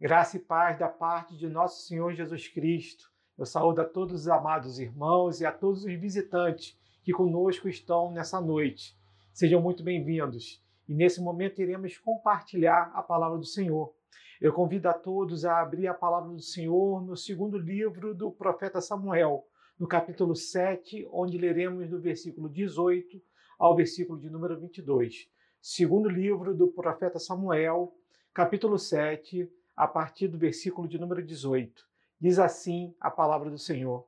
Graça e paz da parte de nosso Senhor Jesus Cristo. Eu saúdo a todos os amados irmãos e a todos os visitantes que conosco estão nessa noite. Sejam muito bem-vindos. E nesse momento iremos compartilhar a palavra do Senhor. Eu convido a todos a abrir a palavra do Senhor no segundo livro do profeta Samuel, no capítulo 7, onde leremos do versículo 18 ao versículo de número 22. Segundo livro do profeta Samuel, capítulo 7, a partir do versículo de número 18. Diz assim a palavra do Senhor.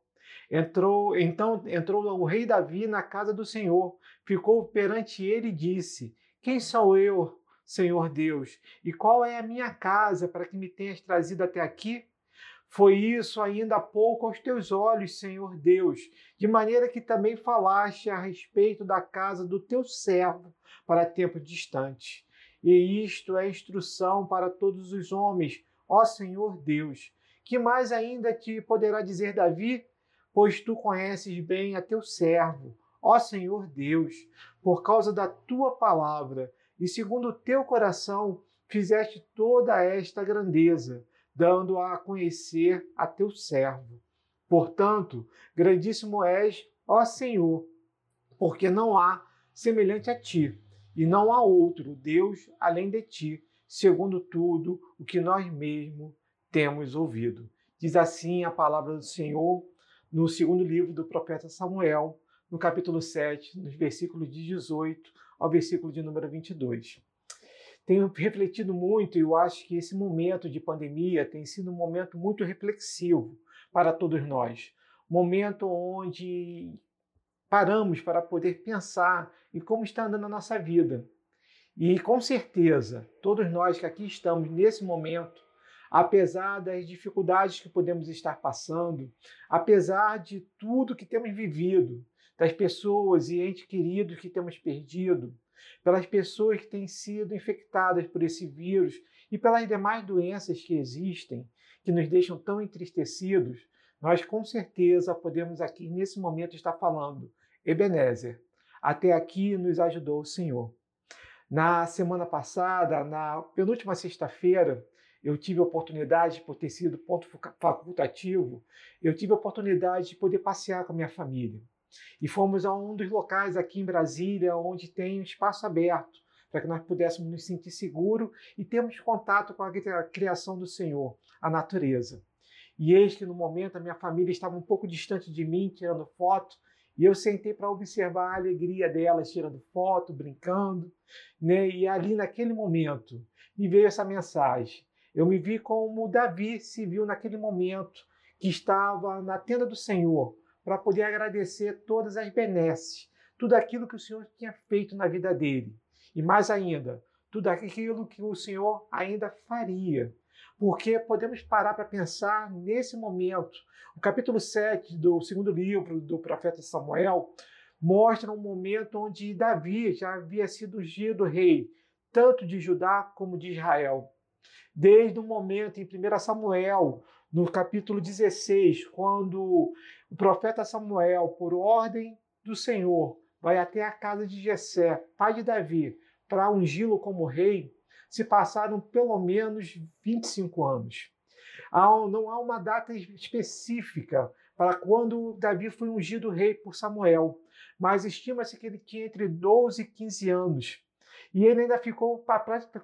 Entrou, então entrou o rei Davi na casa do Senhor, ficou perante ele e disse: Quem sou eu, Senhor Deus? E qual é a minha casa para que me tenhas trazido até aqui? Foi isso ainda há pouco aos teus olhos, Senhor Deus, de maneira que também falaste a respeito da casa do teu servo para tempo distante e isto é instrução para todos os homens, ó Senhor Deus. Que mais ainda te poderá dizer Davi? Pois tu conheces bem a teu servo, ó Senhor Deus, por causa da tua palavra, e segundo o teu coração fizeste toda esta grandeza, dando a conhecer a teu servo. Portanto, grandíssimo és, ó Senhor, porque não há semelhante a ti e não há outro Deus além de ti, segundo tudo o que nós mesmos temos ouvido. Diz assim a palavra do Senhor no segundo livro do profeta Samuel, no capítulo 7, nos versículos de 18 ao versículo de número 22. Tenho refletido muito e eu acho que esse momento de pandemia tem sido um momento muito reflexivo para todos nós. Momento onde paramos para poder pensar em como está andando a nossa vida. E com certeza, todos nós que aqui estamos nesse momento, apesar das dificuldades que podemos estar passando, apesar de tudo que temos vivido, das pessoas e entes queridos que temos perdido, pelas pessoas que têm sido infectadas por esse vírus e pelas demais doenças que existem, que nos deixam tão entristecidos, nós com certeza podemos aqui nesse momento estar falando Ebenezer, até aqui nos ajudou o Senhor. Na semana passada, na penúltima sexta-feira, eu tive a oportunidade, por ter sido ponto facultativo, eu tive a oportunidade de poder passear com a minha família. E fomos a um dos locais aqui em Brasília onde tem um espaço aberto para que nós pudéssemos nos sentir seguros e termos contato com a criação do Senhor, a natureza. E eis que no momento a minha família estava um pouco distante de mim, tirando foto, e eu sentei para observar a alegria delas, tirando foto, brincando, né? E ali naquele momento me veio essa mensagem. Eu me vi como Davi se viu naquele momento que estava na tenda do Senhor para poder agradecer todas as benesses, tudo aquilo que o Senhor tinha feito na vida dele. E mais ainda, tudo aquilo que o Senhor ainda faria porque podemos parar para pensar nesse momento. O capítulo 7 do segundo livro do profeta Samuel mostra um momento onde Davi já havia sido ungido rei, tanto de Judá como de Israel. Desde o momento em 1 Samuel, no capítulo 16, quando o profeta Samuel, por ordem do Senhor, vai até a casa de Jessé, pai de Davi, para ungí-lo como rei, se passaram pelo menos 25 anos. Não há uma data específica para quando Davi foi ungido rei por Samuel, mas estima-se que ele tinha entre 12 e 15 anos. E ele ainda ficou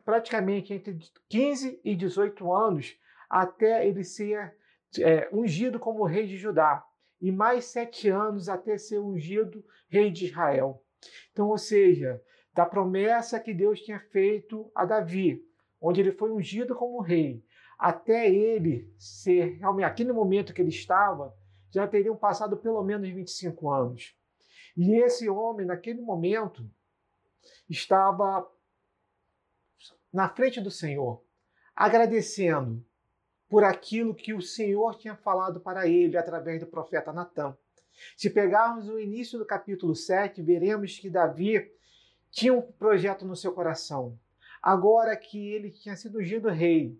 praticamente entre 15 e 18 anos até ele ser é, ungido como rei de Judá, e mais sete anos até ser ungido rei de Israel. Então, ou seja, da promessa que Deus tinha feito a Davi, onde ele foi ungido como rei, até ele ser realmente, aquele momento que ele estava, já teriam passado pelo menos 25 anos. E esse homem, naquele momento, estava na frente do Senhor, agradecendo por aquilo que o Senhor tinha falado para ele através do profeta Natan. Se pegarmos o início do capítulo 7, veremos que Davi tinha um projeto no seu coração. Agora que ele tinha sido ungido rei,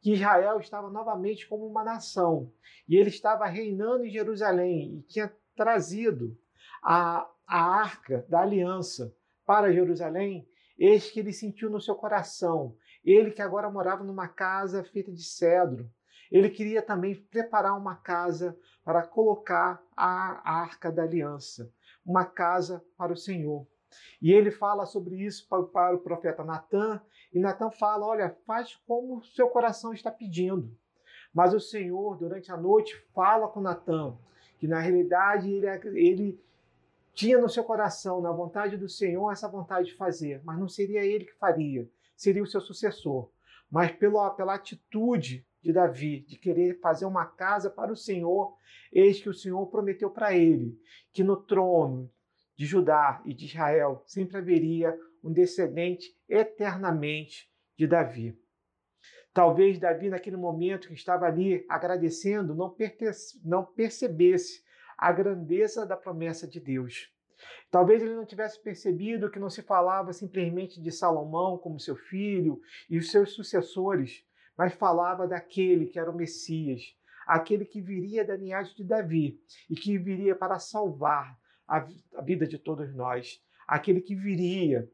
que Israel estava novamente como uma nação, e ele estava reinando em Jerusalém e tinha trazido a, a arca da aliança para Jerusalém, eis que ele sentiu no seu coração Ele que agora morava numa casa feita de cedro. Ele queria também preparar uma casa para colocar a arca da aliança, uma casa para o Senhor. E ele fala sobre isso para, o profeta Natan, e Natan fala: Olha, faz como seu coração está pedindo. Mas o Senhor, durante a noite, fala com Natan que na realidade ele, ele tinha no seu coração, na vontade do Senhor, essa vontade de fazer, mas não seria ele que faria, seria o seu sucessor. Mas pela, pela atitude de Davi, de querer fazer uma casa para o Senhor, eis que o Senhor prometeu para ele que no trono de Judá e de Israel sempre haveria um descendente eternamente de Davi. Talvez Davi, naquele momento que estava ali agradecendo, não, não percebesse a grandeza da promessa de Deus. Talvez ele não tivesse percebido que não se falava simplesmente de Salomão como seu filho e os seus sucessores, mas falava daquele que era o Messias, aquele que viria da linhagem de Davi e que viria para salvar a vida de todos nós, aquele que viria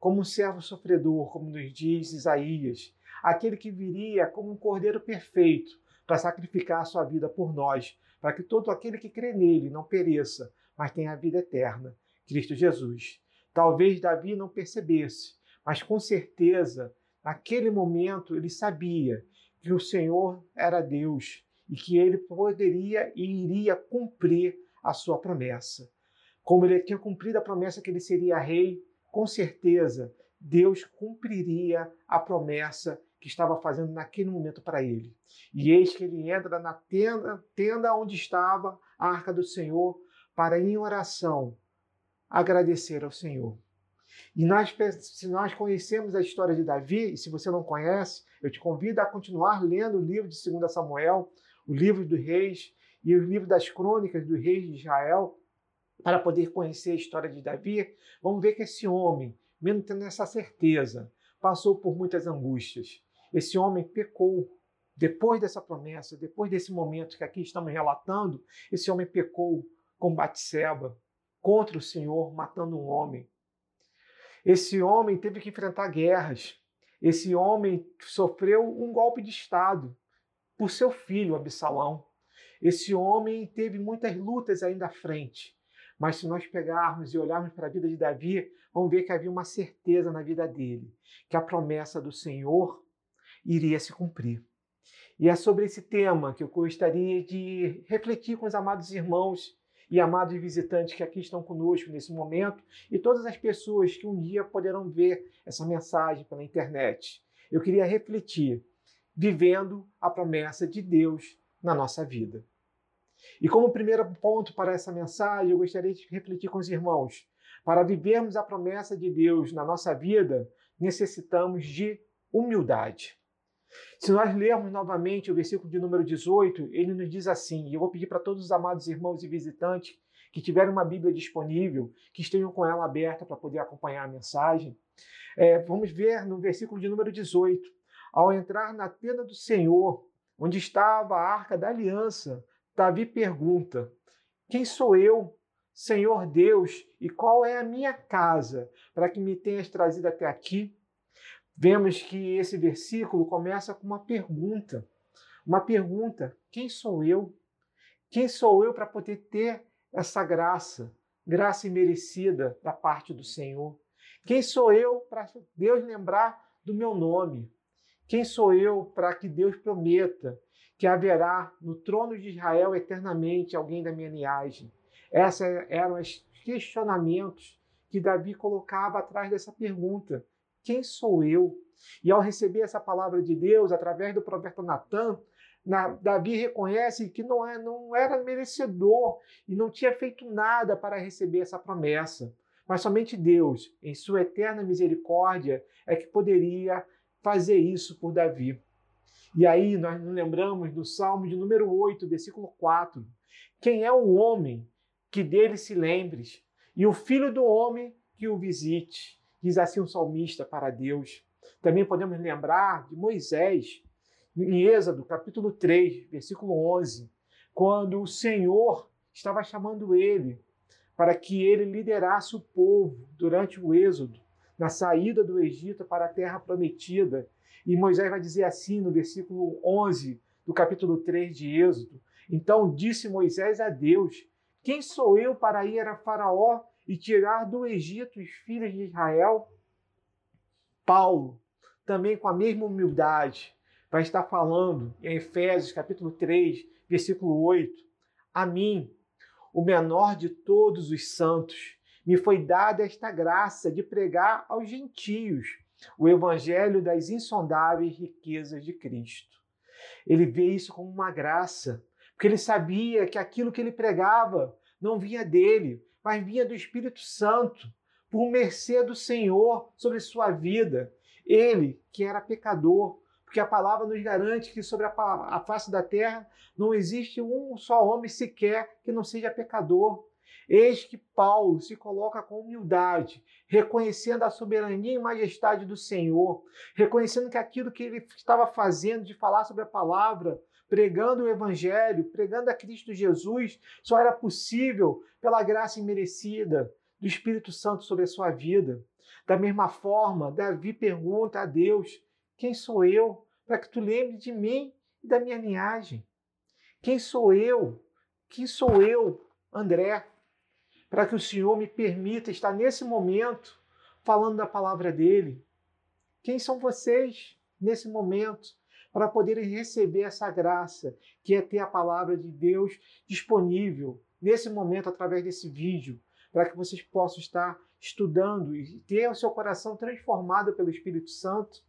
como um servo sofredor, como nos diz Isaías, aquele que viria como um cordeiro perfeito para sacrificar a sua vida por nós, para que todo aquele que crê nele não pereça, mas tenha a vida eterna, Cristo Jesus. Talvez Davi não percebesse, mas com certeza, naquele momento, ele sabia que o Senhor era Deus e que ele poderia e iria cumprir a sua promessa. Como ele tinha cumprido a promessa que ele seria rei, com certeza Deus cumpriria a promessa que estava fazendo naquele momento para ele. E eis que ele entra na tenda, tenda onde estava a arca do Senhor para em oração agradecer ao Senhor. E nós, se nós conhecemos a história de Davi, e se você não conhece, eu te convido a continuar lendo o livro de 2 Samuel, o livro dos reis e o livro das crônicas dos reis de Israel, para poder conhecer a história de Davi. Vamos ver que esse homem, mesmo tendo essa certeza, passou por muitas angústias. Esse homem pecou. Depois dessa promessa, depois desse momento que aqui estamos relatando, esse homem pecou com Batseba contra o Senhor, matando um homem. Esse homem teve que enfrentar guerras. Esse homem sofreu um golpe de Estado por seu filho, Absalão. Esse homem teve muitas lutas ainda à frente. Mas se nós pegarmos e olharmos para a vida de Davi, vamos ver que havia uma certeza na vida dele, que a promessa do Senhor iria se cumprir. E é sobre esse tema que eu gostaria de refletir com os amados irmãos e amados visitantes que aqui estão conosco nesse momento e todas as pessoas que um dia poderão ver essa mensagem pela internet. Eu queria refletir vivendo a promessa de Deus na nossa vida. E como primeiro ponto para essa mensagem, eu gostaria de refletir com os irmãos. Para vivermos a promessa de Deus na nossa vida, necessitamos de humildade. Se nós lermos novamente o versículo de número 18, ele nos diz assim, e eu vou pedir para todos os amados irmãos e visitantes que tiverem uma Bíblia disponível, que estejam com ela aberta para poder acompanhar a mensagem. É, vamos ver no versículo de número 18. Ao entrar na tenda do Senhor, onde estava a arca da aliança, Davi pergunta: Quem sou eu, Senhor Deus, e qual é a minha casa, para que me tenhas trazido até aqui? vemos que esse versículo começa com uma pergunta. Uma pergunta: quem sou eu? Quem sou eu para poder ter essa graça, graça imerecida da parte do Senhor? Quem sou eu para Deus lembrar do meu nome? Quem sou eu para que Deus prometa que haverá no trono de Israel eternamente alguém da minha linhagem? Esses eram os questionamentos que Davi colocava atrás dessa pergunta. Quem sou eu? E ao receber essa palavra de Deus através do profeta Natan, Davi reconhece que não, é, não era merecedor e não tinha feito nada para receber essa promessa. Mas somente Deus, em sua eterna misericórdia, é que poderia fazer isso por Davi. E aí nós nos lembramos do Salmo de número 8, versículo 4. Quem é o homem que dele se lembres, e o filho do homem que o visite? Diz assim o um salmista para Deus. Também podemos lembrar de Moisés, em Êxodo, capítulo 3, versículo 11, quando o Senhor estava chamando ele para que ele liderasse o povo durante o Êxodo, na saída do Egito para a terra prometida. E Moisés vai dizer assim no versículo 11 do capítulo 3 de Êxodo: Então disse Moisés a Deus: Quem sou eu para ir a Faraó e tirar do Egito os filhos de Israel? Paulo, também com a mesma humildade, vai estar falando em Efésios capítulo 3, versículo 8: A mim, o menor de todos os santos, me foi dada esta graça de pregar aos gentios o evangelho das insondáveis riquezas de Cristo. Ele vê isso como uma graça, porque ele sabia que aquilo que ele pregava não vinha dele, mas vinha do Espírito Santo, por mercê do Senhor sobre sua vida. Ele, que era pecador, porque a palavra nos garante que sobre a, face da terra não existe um só homem sequer que não seja pecador. Eis que Paulo se coloca com humildade, reconhecendo a soberania e majestade do Senhor, reconhecendo que aquilo que ele estava fazendo de falar sobre a palavra, pregando o Evangelho, pregando a Cristo Jesus, só era possível pela graça imerecida do Espírito Santo sobre a sua vida. Da mesma forma, Davi pergunta a Deus: Quem sou eu para que tu lembre de mim e da minha linhagem? Quem sou eu? Quem sou eu, André, para que o Senhor me permita estar nesse momento falando da palavra dele. Quem são vocês nesse momento para poderem receber essa graça, que é ter a palavra de Deus disponível nesse momento através desse vídeo, para que vocês possam estar estudando e ter o seu coração transformado pelo Espírito Santo?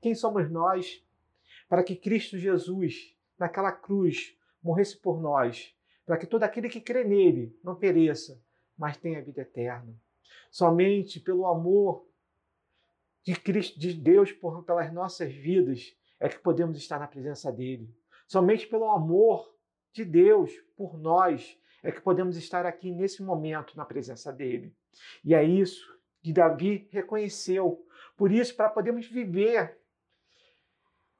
Quem somos nós para que Cristo Jesus, naquela cruz, morresse por nós, para que todo aquele que crê nele não pereça, mas tem a vida eterna. Somente pelo amor de Cristo, de Deus por, pelas nossas vidas é que podemos estar na presença dele. Somente pelo amor de Deus por nós é que podemos estar aqui nesse momento na presença dele. E é isso que Davi reconheceu. Por isso, para podermos viver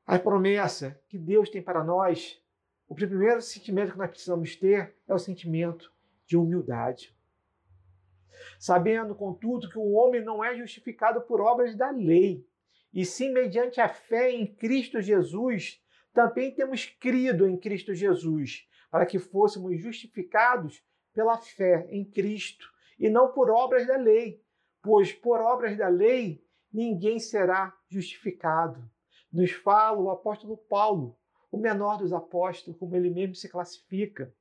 a promessa que Deus tem para nós, o primeiro sentimento que nós precisamos ter é o sentimento de humildade sabendo, contudo, que o homem não é justificado por obras da lei, e sim mediante a fé em Cristo Jesus, também temos crido em Cristo Jesus, para que fôssemos justificados pela fé em Cristo, e não por obras da lei, pois por obras da lei ninguém será justificado. Nos fala o apóstolo Paulo, o menor dos apóstolos, como ele mesmo se classifica.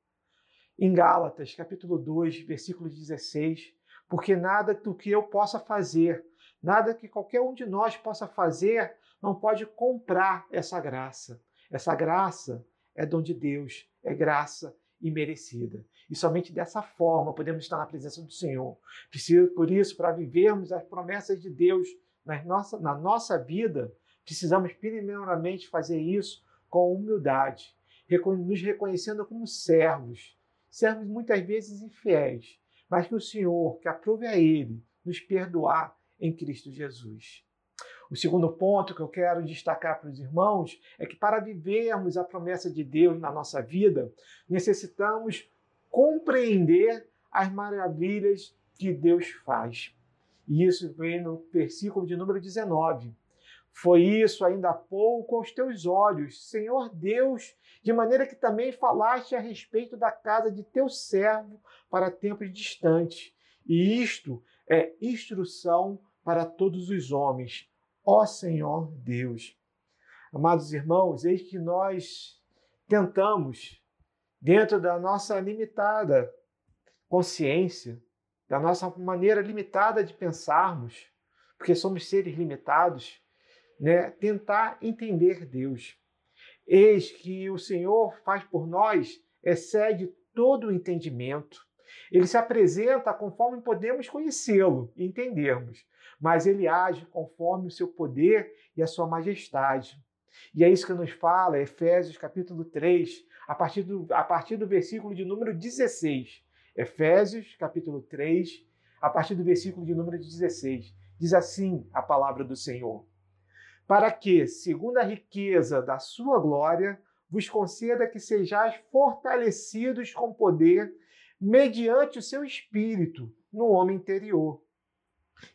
Em Gálatas, capítulo 2, versículo 16, porque nada do que eu possa fazer, nada que qualquer um de nós possa fazer, não pode comprar essa graça. Essa graça é dom de Deus, é graça imerecida. E somente dessa forma podemos estar na presença do Senhor. Por isso, para vivermos as promessas de Deus na nossa, na nossa vida, precisamos primeiramente fazer isso com humildade, nos reconhecendo como servos, servos muitas vezes infiéis, mas que o Senhor, que aprove a Ele, nos perdoar em Cristo Jesus. O segundo ponto que eu quero destacar para os irmãos é que para vivermos a promessa de Deus na nossa vida, necessitamos compreender as maravilhas que Deus faz. E isso vem no versículo de número 19. Foi isso ainda há pouco aos teus olhos, Senhor Deus, de maneira que também falaste a respeito da casa de teu servo para tempos distantes. E isto é instrução para todos os homens. Ó Senhor Deus. Amados irmãos, eis que nós tentamos, dentro da nossa limitada consciência, da nossa maneira limitada de pensarmos, porque somos seres limitados, né, tentar entender Deus. Eis que o Senhor faz por nós excede todo o entendimento. Ele se apresenta conforme podemos conhecê-lo e entendermos, mas ele age conforme o seu poder e a sua majestade. E é isso que nos fala Efésios capítulo 3, a partir do, a partir do versículo de número 16. Efésios capítulo 3, a partir do versículo de número 16. Diz assim a palavra do Senhor para que, segundo a riqueza da sua glória, vos conceda que sejais fortalecidos com poder mediante o seu espírito no homem interior.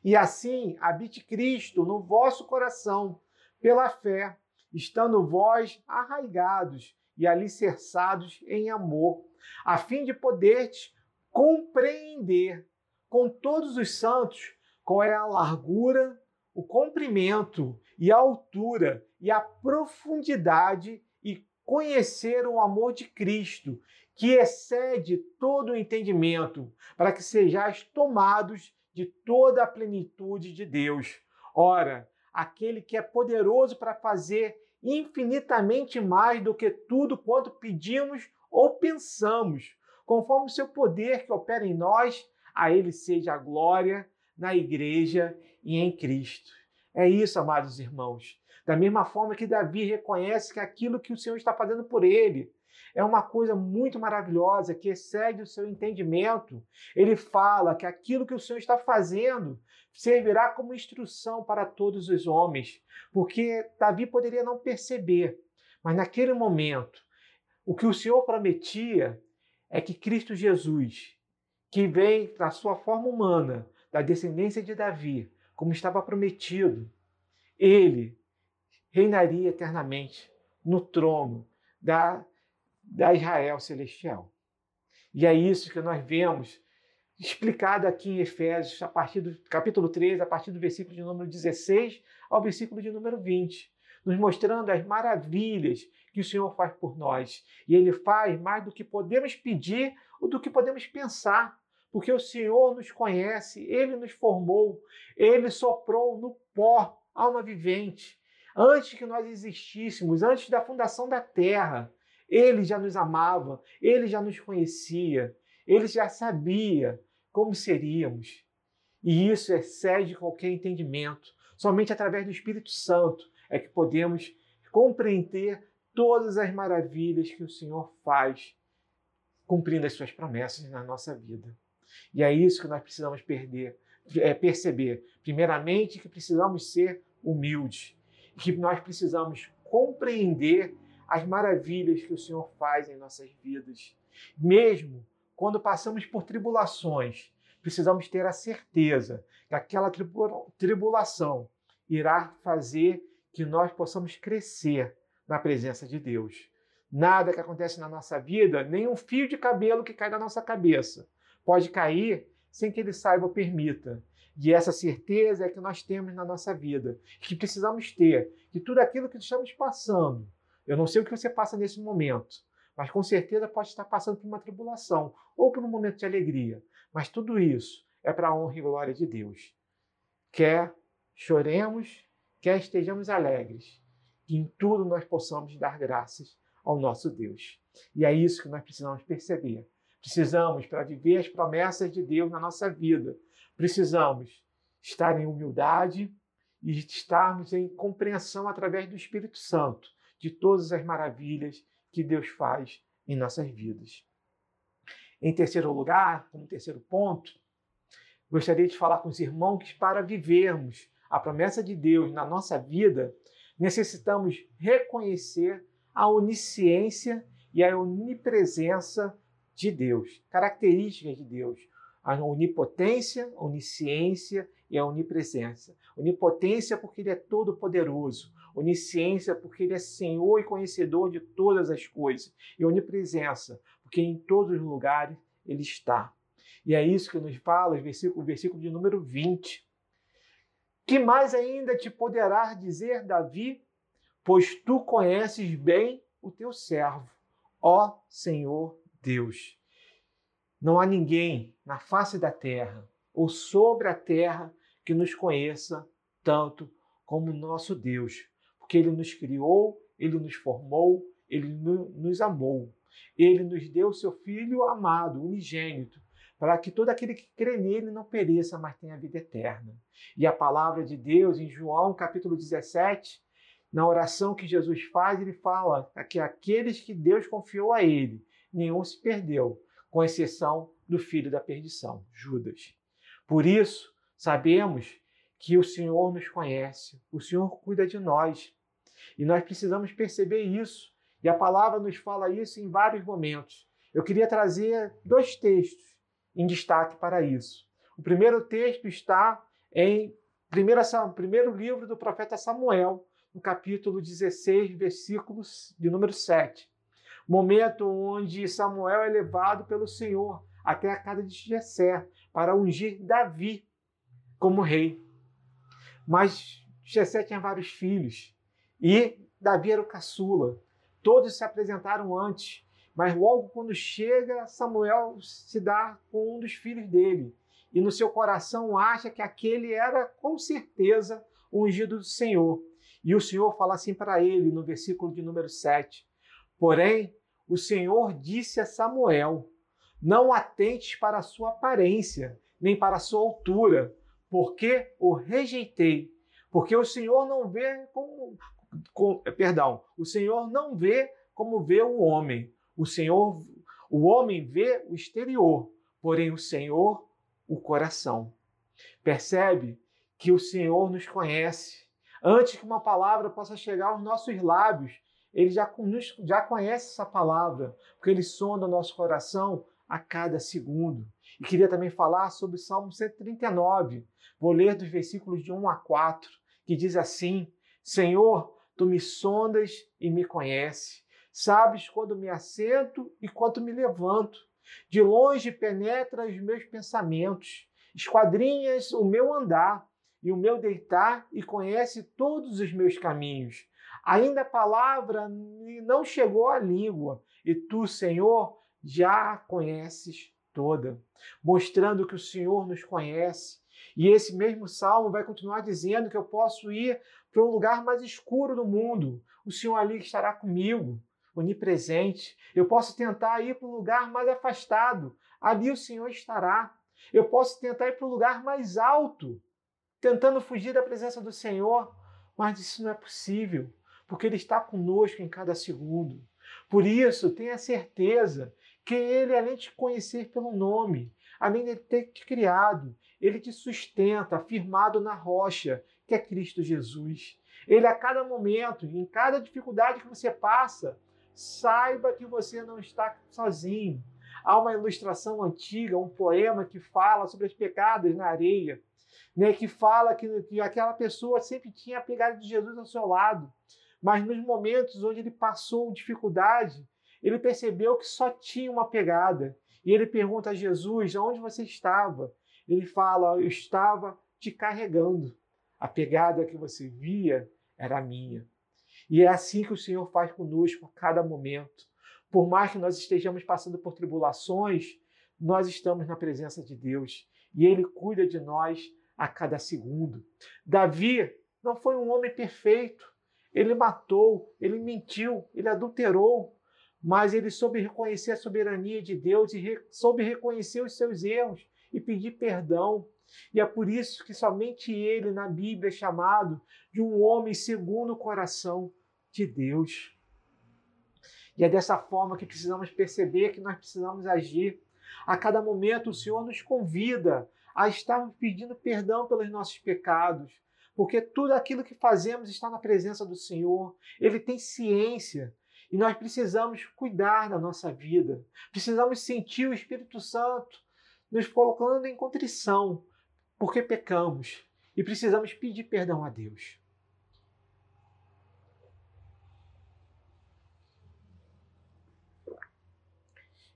E assim habite Cristo no vosso coração, pela fé, estando vós arraigados e alicerçados em amor, a fim de poderes compreender com todos os santos qual é a largura, o comprimento e a altura e a profundidade e conhecer o amor de Cristo, que excede todo o entendimento, para que sejais tomados de toda a plenitude de Deus. Ora, aquele que é poderoso para fazer infinitamente mais do que tudo quanto pedimos ou pensamos, conforme o seu poder que opera em nós, a ele seja a glória na igreja e em Cristo. É isso, amados irmãos. Da mesma forma que Davi reconhece que aquilo que o Senhor está fazendo por ele é uma coisa muito maravilhosa que excede o seu entendimento. Ele fala que aquilo que o Senhor está fazendo servirá como instrução para todos os homens, porque Davi poderia não perceber, mas naquele momento, o que o Senhor prometia é que Cristo Jesus, que vem na sua forma humana, da descendência de Davi, como estava prometido, ele reinaria eternamente no trono da, da Israel celestial. E é isso que nós vemos explicado aqui em Efésios, a partir do capítulo 13, a partir do versículo de número 16 ao versículo de número 20, nos mostrando as maravilhas que o Senhor faz por nós. E Ele faz mais do que podemos pedir ou do que podemos pensar, porque o Senhor nos conhece, Ele nos formou, Ele soprou no pó alma vivente. Antes que nós existíssemos, antes da fundação da terra, Ele já nos amava, Ele já nos conhecia, Ele já sabia como seríamos. E isso excede qualquer entendimento. Somente através do Espírito Santo é que podemos compreender todas as maravilhas que o Senhor faz, cumprindo as suas promessas na nossa vida. E é isso que nós precisamos perder, é, perceber. Primeiramente, que precisamos ser humildes, que nós precisamos compreender as maravilhas que o Senhor faz em nossas vidas. Mesmo quando passamos por tribulações, precisamos ter a certeza que aquela tribulação irá fazer que nós possamos crescer na presença de Deus. Nada que acontece na nossa vida, nem um fio de cabelo que cai da nossa cabeça, pode cair sem que Ele saiba ou permita. E essa certeza é que nós temos na nossa vida, que precisamos ter, que tudo aquilo que estamos passando, eu não sei o que você passa nesse momento, mas com certeza pode estar passando por uma tribulação ou por um momento de alegria. Mas tudo isso é para a honra e glória de Deus. Quer choremos, quer estejamos alegres, que em tudo nós possamos dar graças ao nosso Deus. E é isso que nós precisamos perceber. Precisamos, para viver as promessas de Deus na nossa vida, precisamos estar em humildade e estarmos em compreensão através do Espírito Santo de todas as maravilhas que Deus faz em nossas vidas. Em terceiro lugar, como terceiro ponto, gostaria de falar com os irmãos que para vivermos a promessa de Deus na nossa vida, necessitamos reconhecer a onisciência e a onipresença de Deus, características de Deus, a onipotência, a onisciência e a onipresença. Onipotência porque ele é todo poderoso, onisciência porque ele é Senhor e conhecedor de todas as coisas, e onipresença porque em todos os lugares ele está. E é isso que nos fala o versículo, o versículo de número 20. Que mais ainda te poderá dizer, Davi? Pois tu conheces bem o teu servo, ó Senhor Deus. Não há ninguém na face da terra ou sobre a terra que nos conheça tanto como nosso Deus, porque Ele nos criou, Ele nos formou, Ele nos amou. Ele nos deu seu Filho amado, unigênito, para que todo aquele que crê nele não pereça, mas tenha vida eterna. E a palavra de Deus, em João capítulo 17, na oração que Jesus faz, ele fala que aqueles que Deus confiou a ele, nenhum se perdeu, com exceção do filho da perdição, Judas. Por isso, sabemos que o Senhor nos conhece, o Senhor cuida de nós. E nós precisamos perceber isso. E a palavra nos fala isso em vários momentos. Eu queria trazer dois textos em destaque para isso. O primeiro texto está em primeiro, primeiro livro do profeta Samuel, no capítulo 16, versículos de número 7. Momento onde Samuel é levado pelo Senhor até a casa de Jessé para ungir Davi como rei. Mas Jessé tinha vários filhos e Davi era o caçula. Todos se apresentaram antes, mas logo quando chega, Samuel se dá com um dos filhos dele e no seu coração acha que aquele era com certeza ungido do Senhor. E o Senhor fala assim para ele no versículo de número 7. Porém, o Senhor disse a Samuel: Não atentes para a sua aparência, nem para a sua altura, porque o rejeitei. Porque o Senhor não vê como, com, perdão, o Senhor não vê como vê o homem. O Senhor, o homem vê o exterior, porém o Senhor o coração. Percebe que o Senhor nos conhece. Antes que uma palavra possa chegar aos nossos lábios, ele já, já conhece essa palavra, porque ele sonda o nosso coração a cada segundo. E queria também falar sobre o Salmo 139. Vou ler dos versículos de 1 a 4, que diz assim: Senhor, tu me sondas e me conhece. Sabes quando me assento e quando me levanto. De longe penetra os meus pensamentos, esquadrinhas o meu andar e o meu deitar e conhece todos os meus caminhos. Ainda a palavra não chegou à língua, e tu, Senhor, já a conheces toda, mostrando que o Senhor nos conhece. E esse mesmo salmo vai continuar dizendo que eu posso ir para um lugar mais escuro do mundo. O Senhor ali estará comigo onipresente. Eu posso tentar ir para um lugar mais afastado, ali o Senhor estará. Eu posso tentar ir para um lugar mais alto, tentando fugir da presença do Senhor, mas isso não é possível, porque Ele está conosco em cada segundo. Por isso, tenha certeza que Ele, além de te conhecer pelo nome, além de ter te criado, Ele te sustenta, firmado na rocha, que é Cristo Jesus. Ele, a cada momento, em cada dificuldade que você passa, saiba que você não está sozinho. Há uma ilustração antiga, um poema que fala sobre as pegadas na areia, né, que fala que, que aquela pessoa sempre tinha a pegada de Jesus ao seu lado, mas nos momentos onde ele passou dificuldade, ele percebeu que só tinha uma pegada. E ele pergunta a Jesus: onde você estava? Ele fala: eu estava te carregando. A pegada que você via era minha. E é assim que o Senhor faz conosco a cada momento. Por mais que nós estejamos passando por tribulações, nós estamos na presença de Deus e Ele cuida de nós a cada segundo. Davi não foi um homem perfeito. Ele matou, ele mentiu, ele adulterou, mas ele soube reconhecer a soberania de Deus e soube reconhecer os seus erros e pedir perdão. E é por isso que somente ele na Bíblia é chamado de um homem segundo o coração de Deus. E é dessa forma que precisamos perceber que nós precisamos agir. A cada momento o Senhor nos convida a estarmos pedindo perdão pelos nossos pecados, porque tudo aquilo que fazemos está na presença do Senhor. Ele tem ciência e nós precisamos cuidar da nossa vida. Precisamos sentir o Espírito Santo nos colocando em contrição, porque pecamos e precisamos pedir perdão a Deus.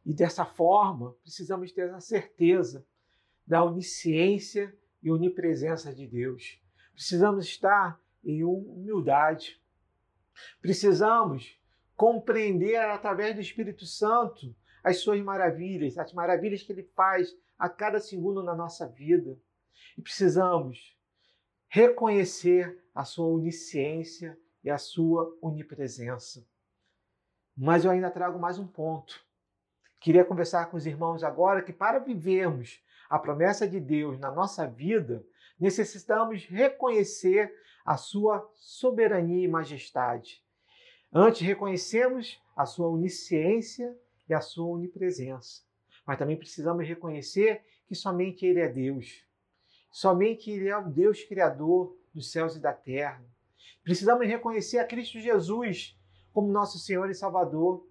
E dessa forma, precisamos ter a certeza da onisciência e onipresença de Deus. Precisamos estar em humildade. Precisamos compreender através do Espírito Santo as suas maravilhas, as maravilhas que ele faz a cada segundo na nossa vida. E precisamos reconhecer a sua onisciência e a sua onipresença. Mas eu ainda trago mais um ponto. Queria conversar com os irmãos agora que para vivermos a promessa de Deus na nossa vida, necessitamos reconhecer a sua soberania e majestade. Antes reconhecemos a sua onisciência e a sua onipresença. Mas também precisamos reconhecer que somente Ele é Deus. Somente Ele é o Deus Criador dos céus e da terra. Precisamos reconhecer a Cristo Jesus como nosso Senhor e Salvador.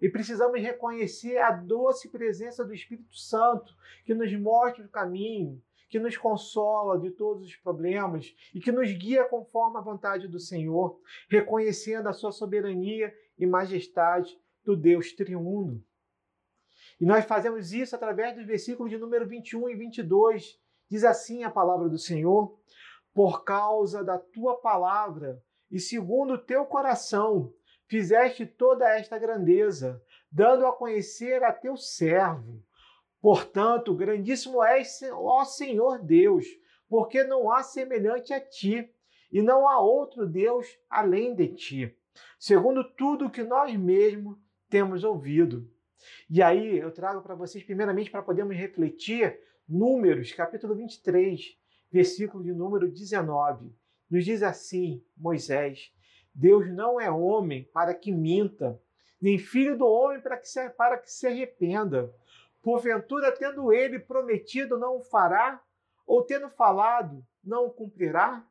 E precisamos reconhecer a doce presença do Espírito Santo, que nos mostra o caminho, que nos consola de todos os problemas e que nos guia conforme a vontade do Senhor, reconhecendo a sua soberania e majestade do Deus triuno. E nós fazemos isso através dos versículos de número 21 e 22. Diz assim a palavra do Senhor: Por causa da tua palavra e segundo o teu coração, fizeste toda esta grandeza, dando a conhecer a teu servo. Portanto, grandíssimo és, ó Senhor Deus, porque não há semelhante a ti, e não há outro Deus além de ti, segundo tudo que nós mesmos temos ouvido. E aí eu trago para vocês, primeiramente, para podermos refletir, Números, capítulo 23, versículo de número 19. Nos diz assim, Moisés: Deus não é homem para que minta, nem filho do homem para que se, para que se arrependa. Porventura, tendo ele prometido, não o fará? Ou tendo falado, não o cumprirá?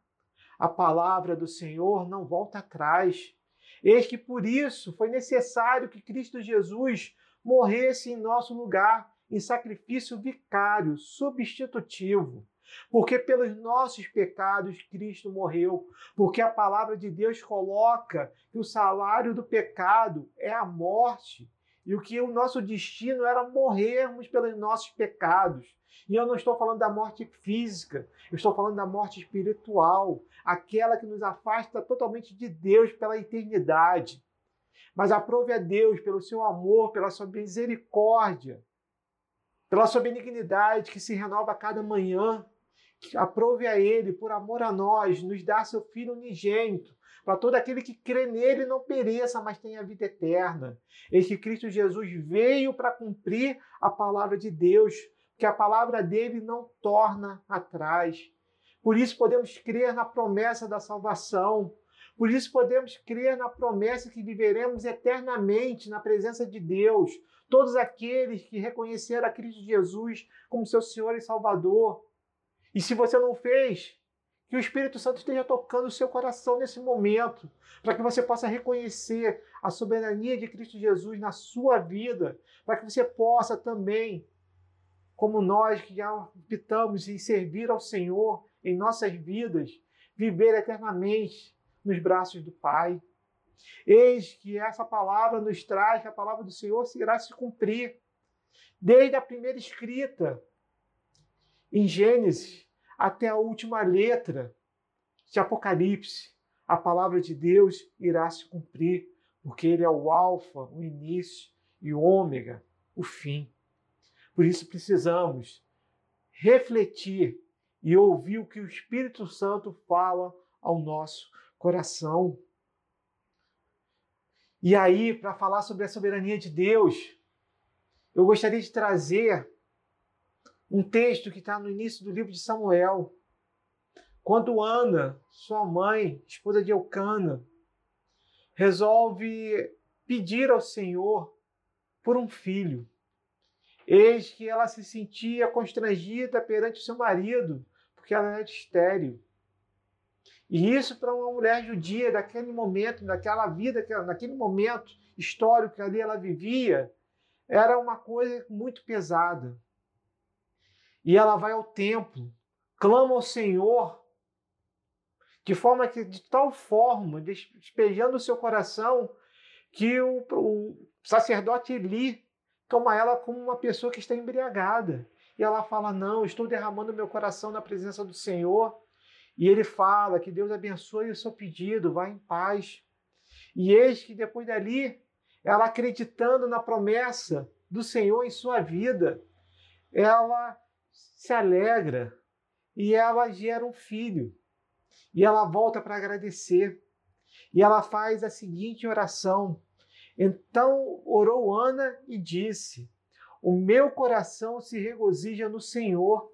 A palavra do Senhor não volta atrás. Eis que por isso foi necessário que Cristo Jesus morresse em nosso lugar, em sacrifício vicário, substitutivo. Porque pelos nossos pecados Cristo morreu. Porque a palavra de Deus coloca que o salário do pecado é a morte. E o que o nosso destino era morrermos pelos nossos pecados. E eu não estou falando da morte física, eu estou falando da morte espiritual, aquela que nos afasta totalmente de Deus pela eternidade. Mas aprove a Deus pelo seu amor, pela sua misericórdia, pela sua benignidade que se renova a cada manhã. Aprove a Ele, por amor a nós, nos dar seu Filho unigênito, para todo aquele que crê nele não pereça, mas tenha vida eterna. Eis que Cristo Jesus veio para cumprir a palavra de Deus, que a palavra dele não torna atrás. Por isso podemos crer na promessa da salvação. Por isso podemos crer na promessa que viveremos eternamente na presença de Deus. Todos aqueles que reconheceram a Cristo Jesus como seu Senhor e Salvador. E se você não fez, que o Espírito Santo esteja tocando o seu coração nesse momento, para que você possa reconhecer a soberania de Cristo Jesus na sua vida, para que você possa também, como nós que já optamos em servir ao Senhor em nossas vidas, viver eternamente nos braços do Pai. Eis que essa palavra nos traz que a palavra do Senhor irá se cumprir. Desde a primeira escrita, em Gênesis, até a última letra de Apocalipse, a palavra de Deus irá se cumprir, porque Ele é o Alfa, o início e o Ômega, o fim. Por isso precisamos refletir e ouvir o que o Espírito Santo fala ao nosso coração. E aí, para falar sobre a soberania de Deus, eu gostaria de trazer um texto que está no início do livro de Samuel. Quando Ana, sua mãe, esposa de Eucana, resolve pedir ao Senhor por um filho. Eis que ela se sentia constrangida perante o seu marido, porque ela era estéril. E isso para uma mulher judia daquele momento, daquela vida, naquele momento histórico que ali ela vivia, era uma coisa muito pesada. E ela vai ao templo, clama ao Senhor, de forma que, de tal forma, despejando o seu coração, que o, o sacerdote Eli toma ela como uma pessoa que está embriagada. E ela fala: Não, estou derramando meu coração na presença do Senhor. E ele fala que Deus abençoe o seu pedido, vá em paz. E eis que depois dali, ela acreditando na promessa do Senhor em sua vida, ela se alegra e ela gera um filho. E ela volta para agradecer. E ela faz a seguinte oração. Então orou Ana e disse: O meu coração se regozija no Senhor,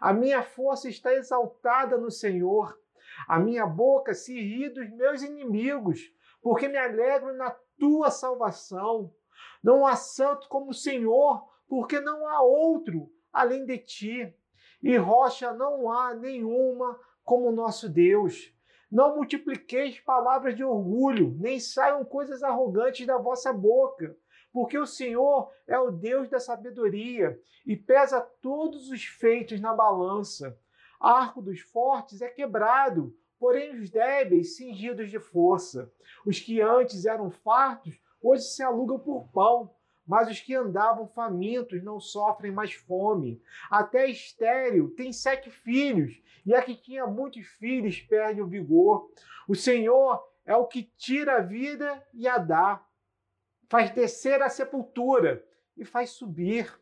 a minha força está exaltada no Senhor, a minha boca se ri dos meus inimigos, porque me alegro na tua salvação. Não há santo como o Senhor, porque não há outro além de ti. E rocha não há nenhuma como nosso Deus. Não multipliqueis palavras de orgulho, nem saiam coisas arrogantes da vossa boca, porque o Senhor é o Deus da sabedoria e pesa todos os feitos na balança. Arco dos fortes é quebrado, porém os débeis cingidos de força. Os que antes eram fartos, hoje se alugam por pão. Mas os que andavam famintos não sofrem mais fome. Até estéreo tem sete filhos, e a que tinha muitos filhos perde o vigor. O Senhor é o que tira a vida e a dá, faz descer a sepultura e faz subir.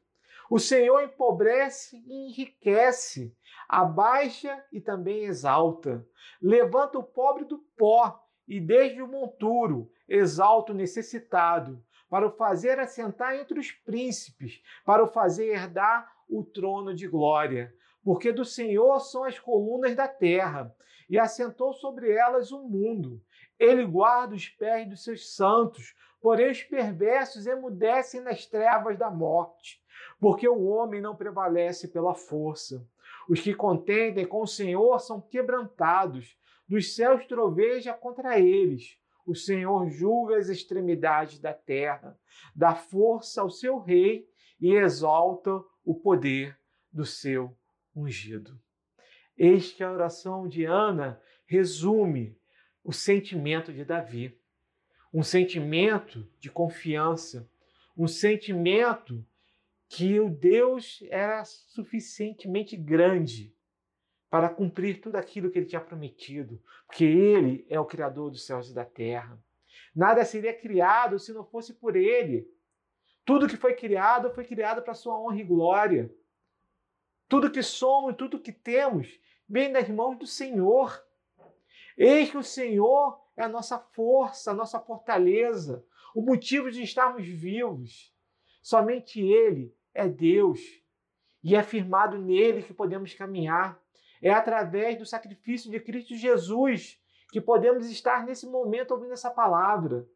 O Senhor empobrece e enriquece, abaixa e também exalta. Levanta o pobre do pó e desde o monturo exalta o necessitado para o fazer assentar entre os príncipes, para o fazer herdar o trono de glória. Porque do Senhor são as colunas da terra, e assentou sobre elas o mundo. Ele guarda os pés dos seus santos, porém os perversos emudecem nas trevas da morte. Porque o homem não prevalece pela força. Os que contendem com o Senhor são quebrantados, dos céus troveja contra eles. O Senhor julga as extremidades da terra, dá força ao seu rei e exalta o poder do seu ungido. Eis que a oração de Ana resume o sentimento de Davi. Um sentimento de confiança, um sentimento que o Deus era suficientemente grande para cumprir tudo aquilo que ele tinha prometido, porque ele é o Criador dos céus e da terra. Nada seria criado se não fosse por ele. Tudo que foi criado foi criado para sua honra e glória. Tudo que somos, tudo que temos, vem das mãos do Senhor. Eis que o Senhor é a nossa força, a nossa fortaleza, o motivo de estarmos vivos. Somente Ele é Deus e é firmado nele que podemos caminhar. É através do sacrifício de Cristo Jesus que podemos estar nesse momento ouvindo essa palavra.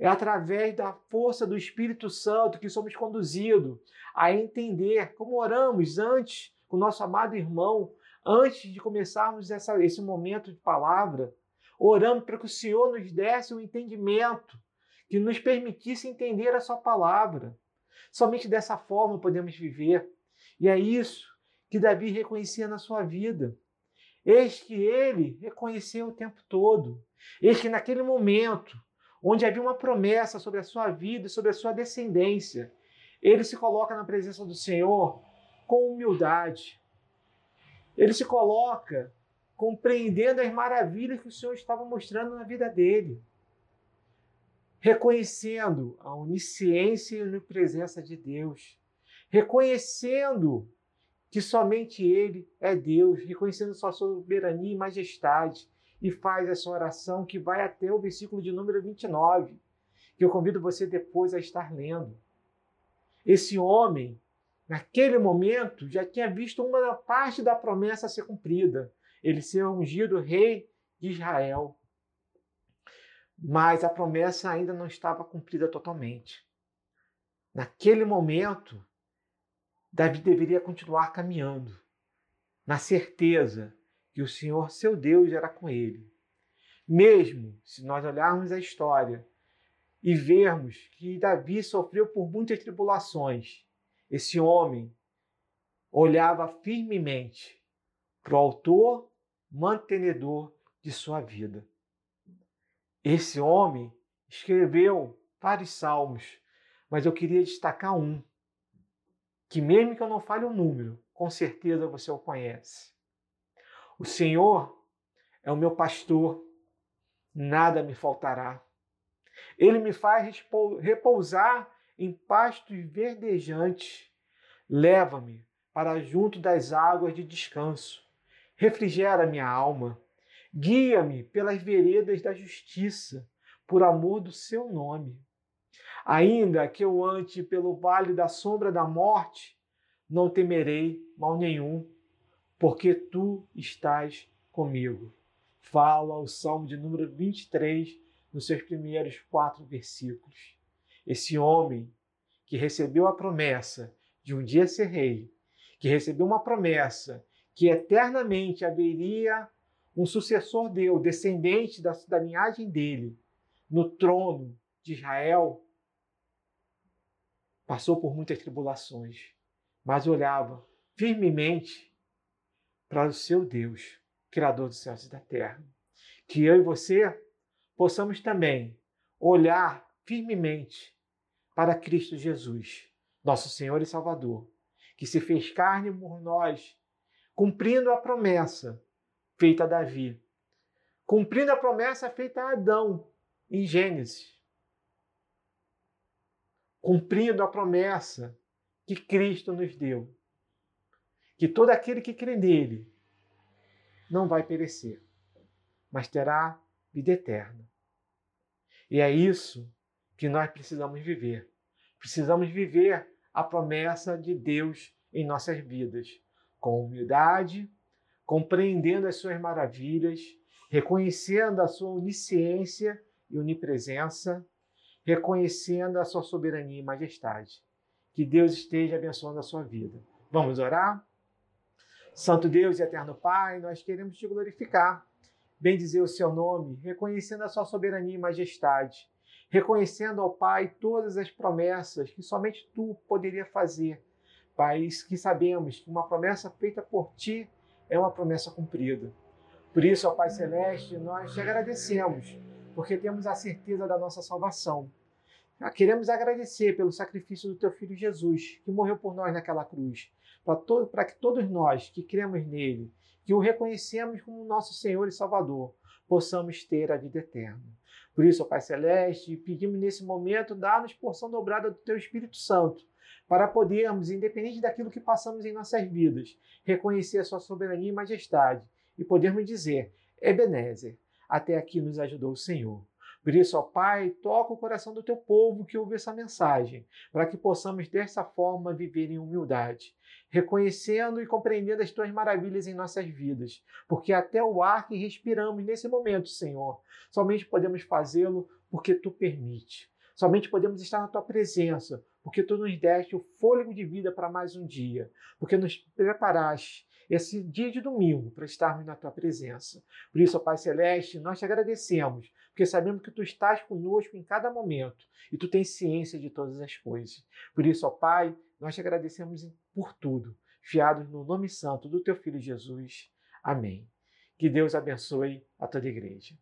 É através da força do Espírito Santo que somos conduzidos a entender como oramos antes com o nosso amado irmão, antes de começarmos essa, esse momento de palavra. Oramos para que o Senhor nos desse um entendimento que nos permitisse entender a Sua palavra. Somente dessa forma podemos viver. E é isso que Davi reconhecia na sua vida. Eis que ele reconheceu o tempo todo. Eis que naquele momento, onde havia uma promessa sobre a sua vida e sobre a sua descendência, ele se coloca na presença do Senhor com humildade. Ele se coloca compreendendo as maravilhas que o Senhor estava mostrando na vida dele, reconhecendo a onisciência e a onipresença de Deus, reconhecendo que somente Ele é Deus, reconhecendo sua soberania e majestade, e faz essa oração que vai até o versículo de número 29, que eu convido você depois a estar lendo. Esse homem, naquele momento, já tinha visto uma parte da promessa ser cumprida, ele ser ungido rei de Israel. Mas a promessa ainda não estava cumprida totalmente. Naquele momento, Davi deveria continuar caminhando, na certeza que o Senhor, seu Deus, era com ele. Mesmo se nós olharmos a história e vermos que Davi sofreu por muitas tribulações, esse homem olhava firmemente para o autor, mantenedor de sua vida. Esse homem escreveu vários salmos, mas eu queria destacar um que mesmo que eu não fale o número, com certeza você o conhece. O Senhor é o meu pastor, nada me faltará. Ele me faz repousar em pastos verdejantes. Leva-me para junto das águas de descanso. Refrigera minha alma. Guia-me pelas veredas da justiça, por amor do seu nome. Ainda que eu ande pelo vale da sombra da morte, não temerei mal nenhum, porque tu estás comigo. Fala o Salmo de número 23, nos seus primeiros quatro versículos. Esse homem que recebeu a promessa de um dia ser rei, que recebeu uma promessa que eternamente haveria um sucessor dele, descendente da, da linhagem dele, no trono de Israel, passou por muitas tribulações, mas olhava firmemente para o seu Deus, Criador dos céus e da terra. Que eu e você possamos também olhar firmemente para Cristo Jesus, nosso Senhor e Salvador, que se fez carne por nós, cumprindo a promessa feita a Davi, cumprindo a promessa feita a Adão em Gênesis, cumprindo a promessa que Cristo nos deu, que todo aquele que crê nele não vai perecer, mas terá vida eterna. E é isso que nós precisamos viver. Precisamos viver a promessa de Deus em nossas vidas, com humildade, compreendendo as suas maravilhas, reconhecendo a sua onisciência e onipresença, reconhecendo a sua soberania e majestade. Que Deus esteja abençoando a sua vida. Vamos orar? Santo Deus e eterno Pai, nós queremos te glorificar, bendizer o seu nome, reconhecendo a sua soberania e majestade, reconhecendo ao Pai todas as promessas que somente tu poderia fazer. Pai, que sabemos que uma promessa feita por ti é uma promessa cumprida. Por isso, ó Pai Celeste, nós te agradecemos, porque temos a certeza da nossa salvação. Queremos agradecer pelo sacrifício do teu filho Jesus, que morreu por nós naquela cruz, para que todos nós que cremos nele, que o reconhecemos como nosso Senhor e Salvador, possamos ter a vida eterna. Por isso, ó Pai Celeste, pedimos nesse momento, dá-nos porção dobrada do Teu Espírito Santo, para podermos, independente daquilo que passamos em nossas vidas, reconhecer a Sua soberania e majestade e podermos dizer: Ebenezer, até aqui nos ajudou o Senhor. Por isso, ó Pai, toca o coração do teu povo que ouve essa mensagem, para que possamos dessa forma viver em humildade, reconhecendo e compreendendo as tuas maravilhas em nossas vidas, porque até o ar que respiramos nesse momento, Senhor, somente podemos fazê-lo porque tu permite. Somente podemos estar na tua presença, porque tu nos deste o fôlego de vida para mais um dia, porque nos preparaste esse dia de domingo para estarmos na tua presença. Por isso, ó Pai Celeste, nós te agradecemos, porque sabemos que tu estás conosco em cada momento e tu tens ciência de todas as coisas. Por isso, ó Pai, nós te agradecemos por tudo, fiados no nome santo do teu filho Jesus. Amém. Que Deus abençoe a toda a igreja.